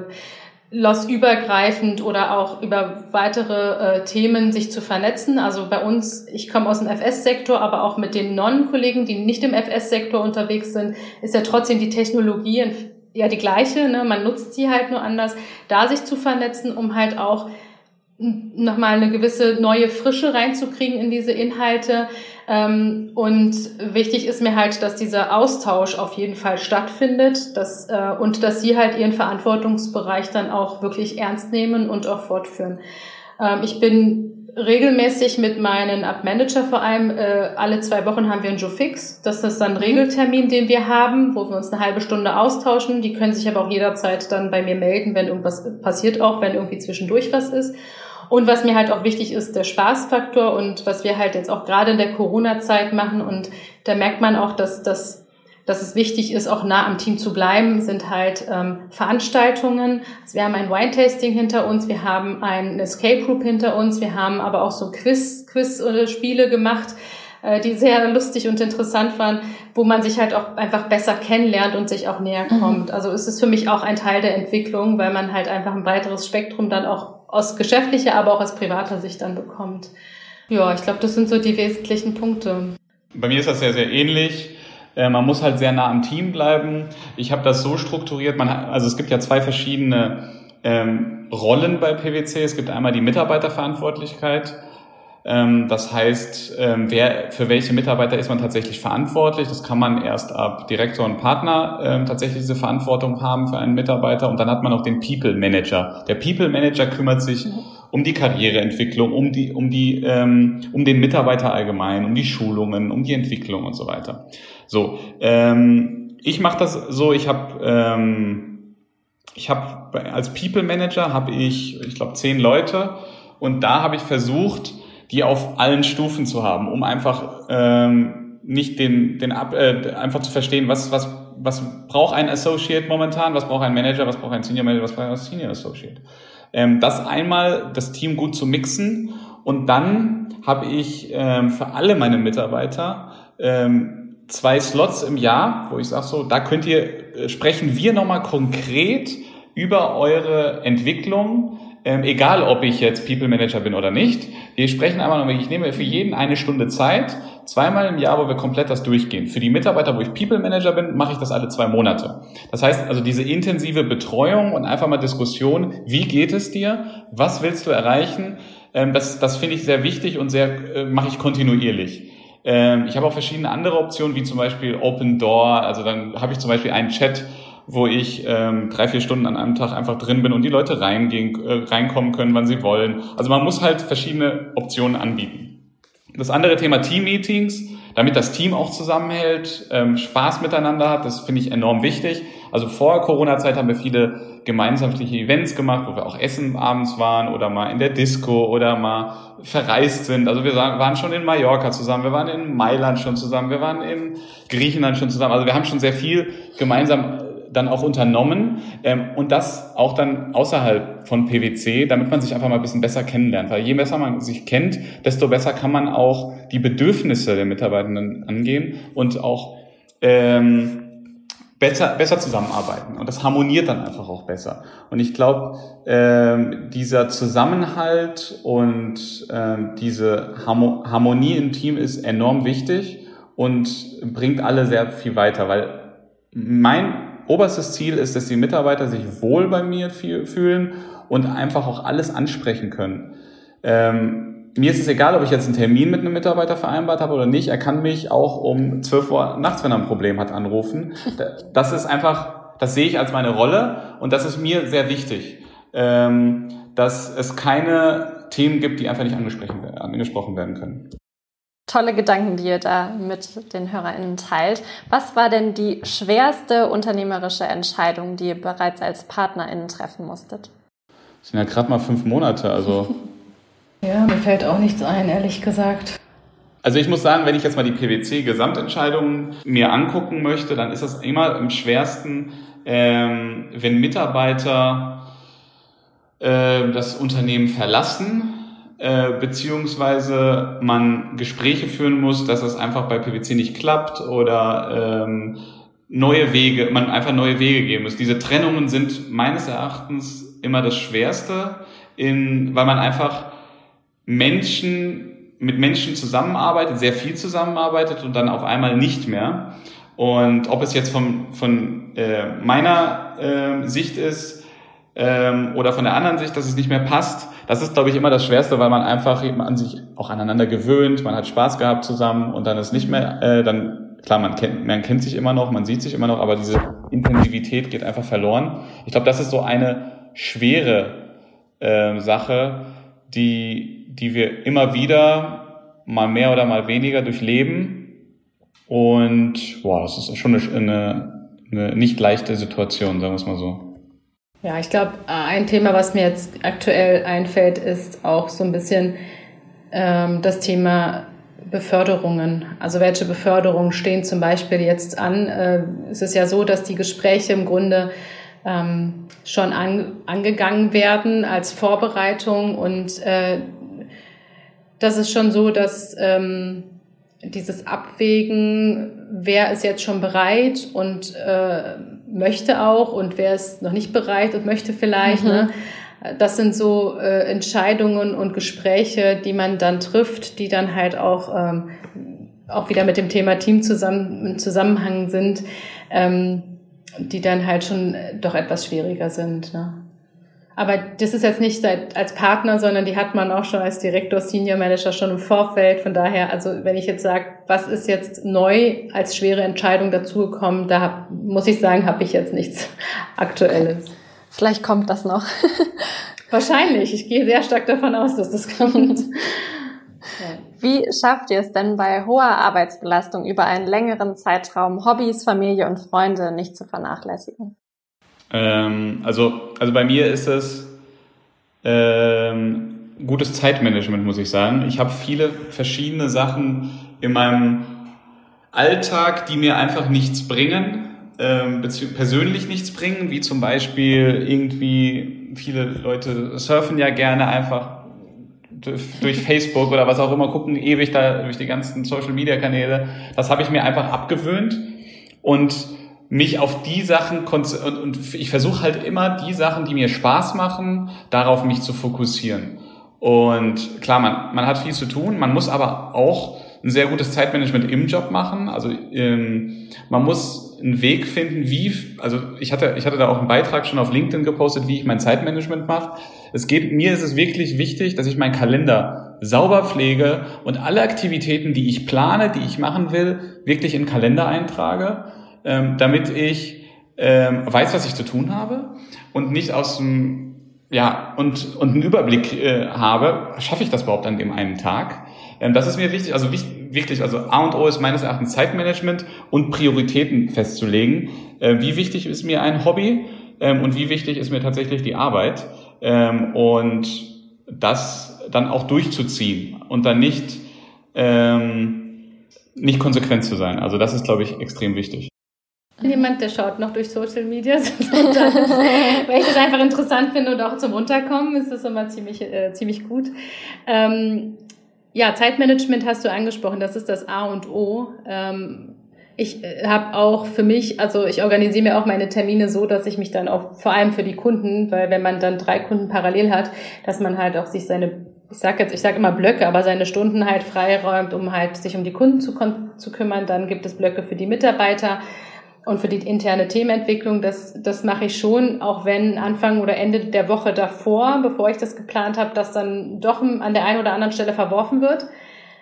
lossübergreifend oder auch über weitere äh, Themen sich zu vernetzen. Also bei uns, ich komme aus dem FS-Sektor, aber auch mit den Non-Kollegen, die nicht im FS-Sektor unterwegs sind, ist ja trotzdem die Technologie ja die gleiche. Ne? Man nutzt sie halt nur anders, da sich zu vernetzen, um halt auch nochmal eine gewisse neue Frische reinzukriegen in diese Inhalte. Ähm, und wichtig ist mir halt, dass dieser Austausch auf jeden Fall stattfindet dass, äh, und dass sie halt ihren Verantwortungsbereich dann auch wirklich ernst nehmen und auch fortführen. Ähm, ich bin regelmäßig mit meinen Abmanager vor allem, äh, alle zwei Wochen haben wir einen Joe Fix. Das ist dann ein mhm. Regeltermin, den wir haben, wo wir uns eine halbe Stunde austauschen. Die können sich aber auch jederzeit dann bei mir melden, wenn irgendwas passiert, auch wenn irgendwie zwischendurch was ist. Und was mir halt auch wichtig ist, der Spaßfaktor und was wir halt jetzt auch gerade in der Corona-Zeit machen. Und da merkt man auch, dass, dass, dass es wichtig ist, auch nah am Team zu bleiben, sind halt ähm, Veranstaltungen. Also wir haben ein Wine-Tasting hinter uns, wir haben ein Escape Group hinter uns, wir haben aber auch so Quiz, Quiz Spiele gemacht äh, die sehr lustig und interessant waren, wo man sich halt auch einfach besser kennenlernt und sich auch näher mhm. kommt. Mhm. Also es ist für mich auch ein Teil der Entwicklung, weil man halt einfach ein breiteres Spektrum dann auch aus geschäftlicher, aber auch aus privater Sicht dann bekommt. Ja, ich glaube, das sind so die wesentlichen Punkte. Bei mir ist das sehr, sehr ähnlich. Äh, man muss halt sehr nah am Team bleiben. Ich habe das so strukturiert, man, also es gibt ja zwei verschiedene ähm, Rollen bei PwC. Es gibt einmal die Mitarbeiterverantwortlichkeit das heißt, ähm, wer, für welche Mitarbeiter ist man tatsächlich verantwortlich? Das kann man erst ab Direktor und Partner ähm, tatsächlich diese Verantwortung haben für einen Mitarbeiter. Und dann hat man auch den People Manager. Der People Manager kümmert sich mhm. um die Karriereentwicklung, um die, um die, ähm, um den Mitarbeiter allgemein, um die Schulungen, um die Entwicklung und so weiter. So, ähm, ich mache das so. Ich habe ähm, ich habe als People Manager habe ich, ich glaube, zehn Leute und da habe ich versucht, die auf allen Stufen zu haben, um einfach ähm, nicht den, den ab, äh, einfach zu verstehen, was, was, was braucht ein Associate momentan, was braucht ein Manager, was braucht ein Senior Manager, was braucht ein Senior Associate. Ähm, das einmal das Team gut zu mixen und dann habe ich ähm, für alle meine Mitarbeiter ähm, zwei Slots im Jahr, wo ich sage so, da könnt ihr, äh, sprechen wir nochmal konkret über eure Entwicklung, ähm, egal ob ich jetzt People Manager bin oder nicht. Wir sprechen einmal noch, ich nehme für jeden eine Stunde Zeit, zweimal im Jahr, wo wir komplett das durchgehen. Für die Mitarbeiter, wo ich People Manager bin, mache ich das alle zwei Monate. Das heißt also diese intensive Betreuung und einfach mal Diskussion, wie geht es dir, was willst du erreichen, ähm, das, das finde ich sehr wichtig und sehr äh, mache ich kontinuierlich. Ähm, ich habe auch verschiedene andere Optionen, wie zum Beispiel Open Door. Also dann habe ich zum Beispiel einen Chat, wo ich ähm, drei, vier Stunden an einem Tag einfach drin bin und die Leute reingehen, äh, reinkommen können, wann sie wollen. Also man muss halt verschiedene Optionen anbieten. Das andere Thema Team-Meetings, damit das Team auch zusammenhält, ähm, Spaß miteinander hat, das finde ich enorm wichtig. Also vor Corona-Zeit haben wir viele gemeinschaftliche Events gemacht, wo wir auch essen abends waren oder mal in der Disco oder mal verreist sind. Also wir waren schon in Mallorca zusammen, wir waren in Mailand schon zusammen, wir waren in Griechenland schon zusammen. Also wir haben schon sehr viel gemeinsam dann auch unternommen ähm, und das auch dann außerhalb von PwC, damit man sich einfach mal ein bisschen besser kennenlernt. Weil je besser man sich kennt, desto besser kann man auch die Bedürfnisse der Mitarbeitenden angehen und auch ähm, besser, besser zusammenarbeiten. Und das harmoniert dann einfach auch besser. Und ich glaube, ähm, dieser Zusammenhalt und ähm, diese Harmonie im Team ist enorm wichtig und bringt alle sehr viel weiter, weil mein oberstes Ziel ist, dass die Mitarbeiter sich wohl bei mir fühlen und einfach auch alles ansprechen können. Ähm, mir ist es egal, ob ich jetzt einen Termin mit einem Mitarbeiter vereinbart habe oder nicht. Er kann mich auch um 12 Uhr nachts, wenn er ein Problem hat, anrufen. Das ist einfach, das sehe ich als meine Rolle und das ist mir sehr wichtig, ähm, dass es keine Themen gibt, die einfach nicht angesprochen werden können tolle Gedanken, die ihr da mit den HörerInnen teilt. Was war denn die schwerste unternehmerische Entscheidung, die ihr bereits als PartnerInnen treffen musstet? Das sind ja gerade mal fünf Monate, also. ja, mir fällt auch nichts ein, ehrlich gesagt. Also ich muss sagen, wenn ich jetzt mal die PwC-Gesamtentscheidungen mir angucken möchte, dann ist das immer am schwersten, ähm, wenn Mitarbeiter äh, das Unternehmen verlassen äh, beziehungsweise man Gespräche führen muss, dass es einfach bei PwC nicht klappt oder ähm, neue Wege, man einfach neue Wege geben muss. Diese Trennungen sind meines Erachtens immer das Schwerste, in, weil man einfach Menschen mit Menschen zusammenarbeitet, sehr viel zusammenarbeitet und dann auf einmal nicht mehr. Und ob es jetzt von, von äh, meiner äh, Sicht ist ähm, oder von der anderen Sicht, dass es nicht mehr passt, das ist, glaube ich, immer das Schwerste, weil man einfach eben an sich auch aneinander gewöhnt, man hat Spaß gehabt zusammen und dann ist nicht mehr, äh, dann, klar, man kennt, man kennt sich immer noch, man sieht sich immer noch, aber diese Intensivität geht einfach verloren. Ich glaube, das ist so eine schwere äh, Sache, die, die wir immer wieder mal mehr oder mal weniger durchleben. Und boah, das ist schon eine, eine, eine nicht leichte Situation, sagen wir es mal so. Ja, ich glaube, ein Thema, was mir jetzt aktuell einfällt, ist auch so ein bisschen ähm, das Thema Beförderungen. Also welche Beförderungen stehen zum Beispiel jetzt an? Äh, es ist ja so, dass die Gespräche im Grunde ähm, schon an, angegangen werden als Vorbereitung und äh, das ist schon so, dass ähm, dieses Abwägen, wer ist jetzt schon bereit und äh, möchte auch und wer ist noch nicht bereit und möchte vielleicht. Mhm. Ne? Das sind so äh, Entscheidungen und Gespräche, die man dann trifft, die dann halt auch, ähm, auch wieder mit dem Thema Team zusammen, im Zusammenhang sind, ähm, die dann halt schon doch etwas schwieriger sind. Ne? Aber das ist jetzt nicht als Partner, sondern die hat man auch schon als Direktor, Senior Manager schon im Vorfeld. Von daher, also wenn ich jetzt sage, was ist jetzt neu als schwere Entscheidung dazugekommen, da hab, muss ich sagen, habe ich jetzt nichts Aktuelles. Vielleicht kommt das noch. Wahrscheinlich. Ich gehe sehr stark davon aus, dass das kommt. Wie schafft ihr es denn bei hoher Arbeitsbelastung über einen längeren Zeitraum Hobbys, Familie und Freunde nicht zu vernachlässigen? Ähm, also, also bei mir ist es ähm, gutes Zeitmanagement, muss ich sagen. Ich habe viele verschiedene Sachen in meinem Alltag, die mir einfach nichts bringen, ähm, persönlich nichts bringen, wie zum Beispiel irgendwie viele Leute surfen ja gerne einfach durch Facebook oder was auch immer, gucken ewig da durch die ganzen Social Media Kanäle. Das habe ich mir einfach abgewöhnt und mich auf die Sachen und, und ich versuche halt immer die Sachen, die mir Spaß machen, darauf mich zu fokussieren. Und klar, man, man hat viel zu tun, man muss aber auch ein sehr gutes Zeitmanagement im Job machen. Also ähm, man muss einen Weg finden, wie, also ich hatte, ich hatte da auch einen Beitrag schon auf LinkedIn gepostet, wie ich mein Zeitmanagement mache. Es geht, mir ist es wirklich wichtig, dass ich meinen Kalender sauber pflege und alle Aktivitäten, die ich plane, die ich machen will, wirklich in den Kalender eintrage, ähm, damit ich ähm, weiß, was ich zu tun habe und nicht aus dem ja, und, und einen Überblick äh, habe, schaffe ich das überhaupt an dem einen Tag? Ähm, das ist mir wichtig, also wichtig, wirklich, also A und O ist meines Erachtens Zeitmanagement und Prioritäten festzulegen. Äh, wie wichtig ist mir ein Hobby ähm, und wie wichtig ist mir tatsächlich die Arbeit? Ähm, und das dann auch durchzuziehen und dann nicht, ähm, nicht konsequent zu sein. Also das ist, glaube ich, extrem wichtig. Jemand, der schaut noch durch Social Media, weil ich das einfach interessant finde und auch zum Runterkommen ist das immer ziemlich, äh, ziemlich gut. Ähm, ja, Zeitmanagement hast du angesprochen, das ist das A und O. Ähm, ich äh, habe auch für mich, also ich organisiere mir auch meine Termine so, dass ich mich dann auch vor allem für die Kunden, weil wenn man dann drei Kunden parallel hat, dass man halt auch sich seine ich sage jetzt, ich sage immer Blöcke, aber seine Stunden halt freiräumt, um halt sich um die Kunden zu, zu kümmern. Dann gibt es Blöcke für die Mitarbeiter und für die interne Themenentwicklung, das, das mache ich schon, auch wenn Anfang oder Ende der Woche davor, bevor ich das geplant habe, das dann doch an der einen oder anderen Stelle verworfen wird.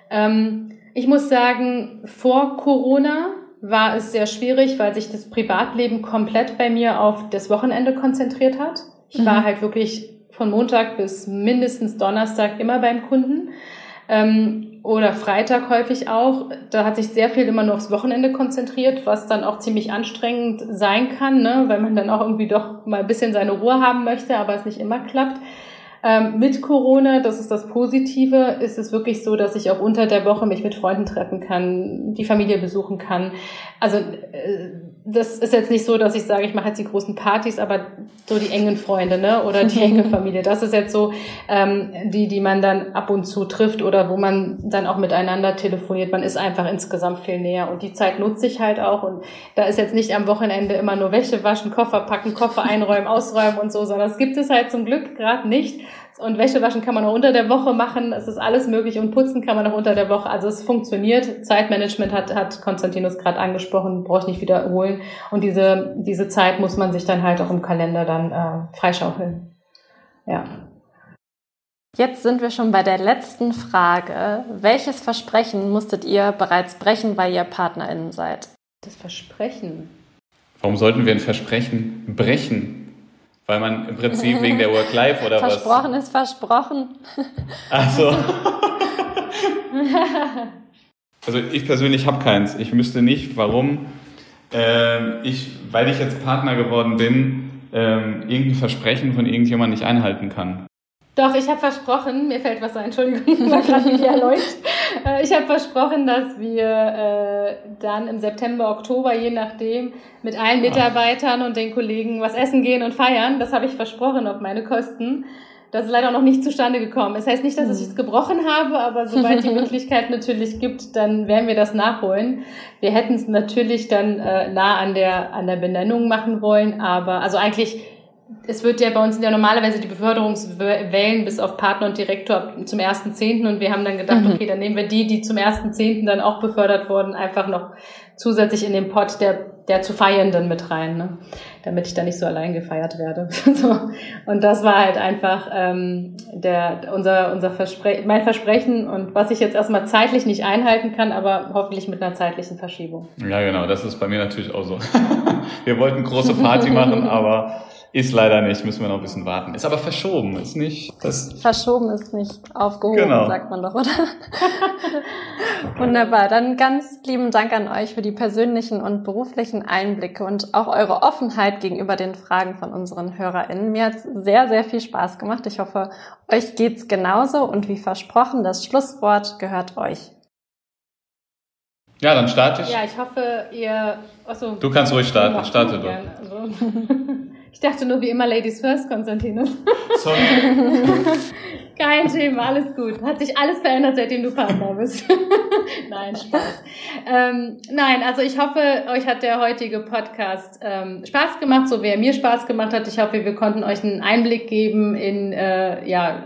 Ähm, ich muss sagen, vor Corona war es sehr schwierig, weil sich das Privatleben komplett bei mir auf das Wochenende konzentriert hat. Ich mhm. war halt wirklich von Montag bis mindestens Donnerstag immer beim Kunden. Ähm, oder Freitag häufig auch. Da hat sich sehr viel immer nur aufs Wochenende konzentriert, was dann auch ziemlich anstrengend sein kann, ne? weil man dann auch irgendwie doch mal ein bisschen seine Ruhe haben möchte, aber es nicht immer klappt. Ähm, mit Corona, das ist das Positive, ist es wirklich so, dass ich auch unter der Woche mich mit Freunden treffen kann, die Familie besuchen kann. Also äh, das ist jetzt nicht so, dass ich sage, ich mache jetzt die großen Partys, aber so die engen Freunde, ne? Oder die enge Familie. Das ist jetzt so ähm, die, die man dann ab und zu trifft oder wo man dann auch miteinander telefoniert. Man ist einfach insgesamt viel näher und die Zeit nutze ich halt auch. Und da ist jetzt nicht am Wochenende immer nur Wäsche waschen, Koffer packen, Koffer einräumen, ausräumen und so, sondern das gibt es halt zum Glück gerade nicht. Und Wäsche waschen kann man auch unter der Woche machen. Es ist alles möglich und putzen kann man auch unter der Woche. Also es funktioniert. Zeitmanagement hat, hat Konstantinus gerade angesprochen, brauche ich nicht wiederholen. Und diese, diese Zeit muss man sich dann halt auch im Kalender dann äh, freischaufeln. Ja. Jetzt sind wir schon bei der letzten Frage. Welches Versprechen musstet ihr bereits brechen, weil ihr PartnerInnen seid? Das Versprechen. Warum sollten wir ein Versprechen brechen? Weil man im Prinzip wegen der Work-Life oder versprochen was? Versprochen ist versprochen. Ach so. also ich persönlich habe keins. Ich wüsste nicht, warum ähm, ich, weil ich jetzt Partner geworden bin, ähm, irgendein Versprechen von irgendjemandem nicht einhalten kann. Doch, ich habe versprochen, mir fällt was ein, Entschuldigung, war gerade nicht erläutert. Äh, ich habe versprochen, dass wir äh, dann im September, Oktober, je nachdem, mit allen Mitarbeitern und den Kollegen was essen gehen und feiern. Das habe ich versprochen auf meine Kosten. Das ist leider noch nicht zustande gekommen. Das heißt nicht, dass ich es gebrochen habe, aber sobald die Möglichkeit natürlich gibt, dann werden wir das nachholen. Wir hätten es natürlich dann äh, nah an der, an der Benennung machen wollen, aber also eigentlich es wird ja bei uns ja normalerweise die Beförderungswellen bis auf Partner und Direktor zum ersten Zehnten und wir haben dann gedacht, mhm. okay, dann nehmen wir die, die zum ersten Zehnten dann auch befördert wurden, einfach noch zusätzlich in den Pot der, der zu Feiernden mit rein, ne? damit ich da nicht so allein gefeiert werde. so. Und das war halt einfach ähm, der, unser, unser Versprechen, mein Versprechen und was ich jetzt erstmal zeitlich nicht einhalten kann, aber hoffentlich mit einer zeitlichen Verschiebung. Ja, genau, das ist bei mir natürlich auch so. wir wollten große Party machen, aber Ist leider nicht, müssen wir noch ein bisschen warten. Ist aber verschoben, ist nicht. Das verschoben ist nicht aufgehoben, genau. sagt man doch, oder? Wunderbar. Dann ganz lieben Dank an euch für die persönlichen und beruflichen Einblicke und auch eure Offenheit gegenüber den Fragen von unseren HörerInnen. Mir hat sehr, sehr viel Spaß gemacht. Ich hoffe, euch geht's genauso und wie versprochen, das Schlusswort gehört euch. Ja, dann starte ich. Ja, ich hoffe, ihr. Achso, du kannst ruhig starten. Starte du. Also, ich dachte nur wie immer Ladies First, Konstantinus. Sorry. Kein Thema, alles gut. Hat sich alles verändert, seitdem du Partner bist. nein, Spaß. Ähm, nein, also ich hoffe, euch hat der heutige Podcast ähm, Spaß gemacht, so wie er mir Spaß gemacht hat. Ich hoffe, wir konnten euch einen Einblick geben in, äh, ja,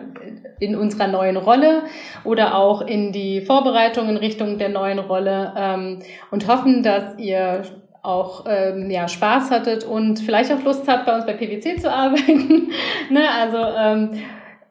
in unserer neuen Rolle oder auch in die Vorbereitung in Richtung der neuen Rolle ähm, und hoffen, dass ihr auch ähm, ja, Spaß hattet und vielleicht auch Lust habt, bei uns bei PwC zu arbeiten. ne? Also ähm,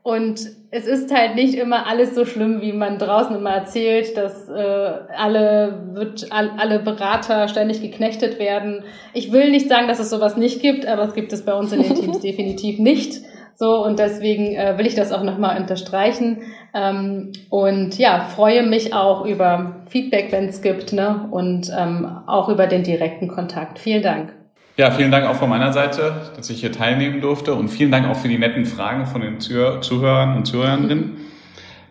und es ist halt nicht immer alles so schlimm, wie man draußen immer erzählt, dass äh, alle wird all, alle Berater ständig geknechtet werden. Ich will nicht sagen, dass es sowas nicht gibt, aber es gibt es bei uns in den Teams definitiv nicht. So, und deswegen äh, will ich das auch nochmal unterstreichen. Ähm, und ja, freue mich auch über Feedback, wenn es gibt, ne? Und ähm, auch über den direkten Kontakt. Vielen Dank. Ja, vielen Dank auch von meiner Seite, dass ich hier teilnehmen durfte und vielen Dank auch für die netten Fragen von den Zuhörern und Zuhörerinnen.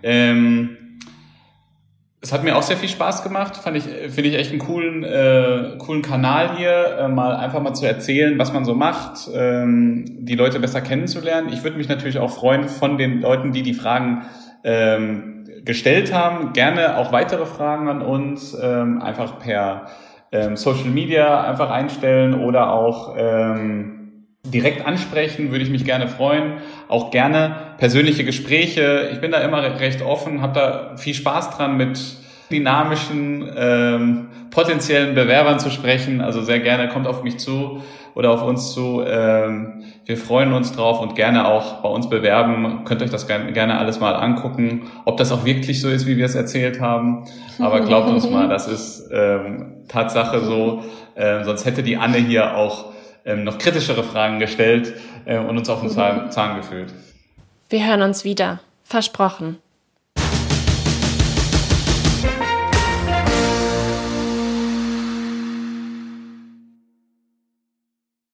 Ähm, es hat mir auch sehr viel Spaß gemacht. Fand ich, finde ich echt einen coolen, äh, coolen Kanal hier, äh, mal einfach mal zu erzählen, was man so macht, ähm, die Leute besser kennenzulernen. Ich würde mich natürlich auch freuen von den Leuten, die die Fragen ähm, gestellt haben, gerne auch weitere Fragen an uns, ähm, einfach per ähm, Social Media einfach einstellen oder auch ähm, direkt ansprechen, würde ich mich gerne freuen. Auch gerne persönliche Gespräche. Ich bin da immer recht offen, habe da viel Spaß dran mit dynamischen ähm, potenziellen Bewerbern zu sprechen. Also sehr gerne kommt auf mich zu oder auf uns zu. Ähm, wir freuen uns drauf und gerne auch bei uns bewerben. Könnt euch das gerne alles mal angucken, ob das auch wirklich so ist, wie wir es erzählt haben. Aber glaubt uns mal, das ist ähm, Tatsache so. Ähm, sonst hätte die Anne hier auch ähm, noch kritischere Fragen gestellt äh, und uns auf den Zahn, Zahn gefühlt. Wir hören uns wieder. Versprochen.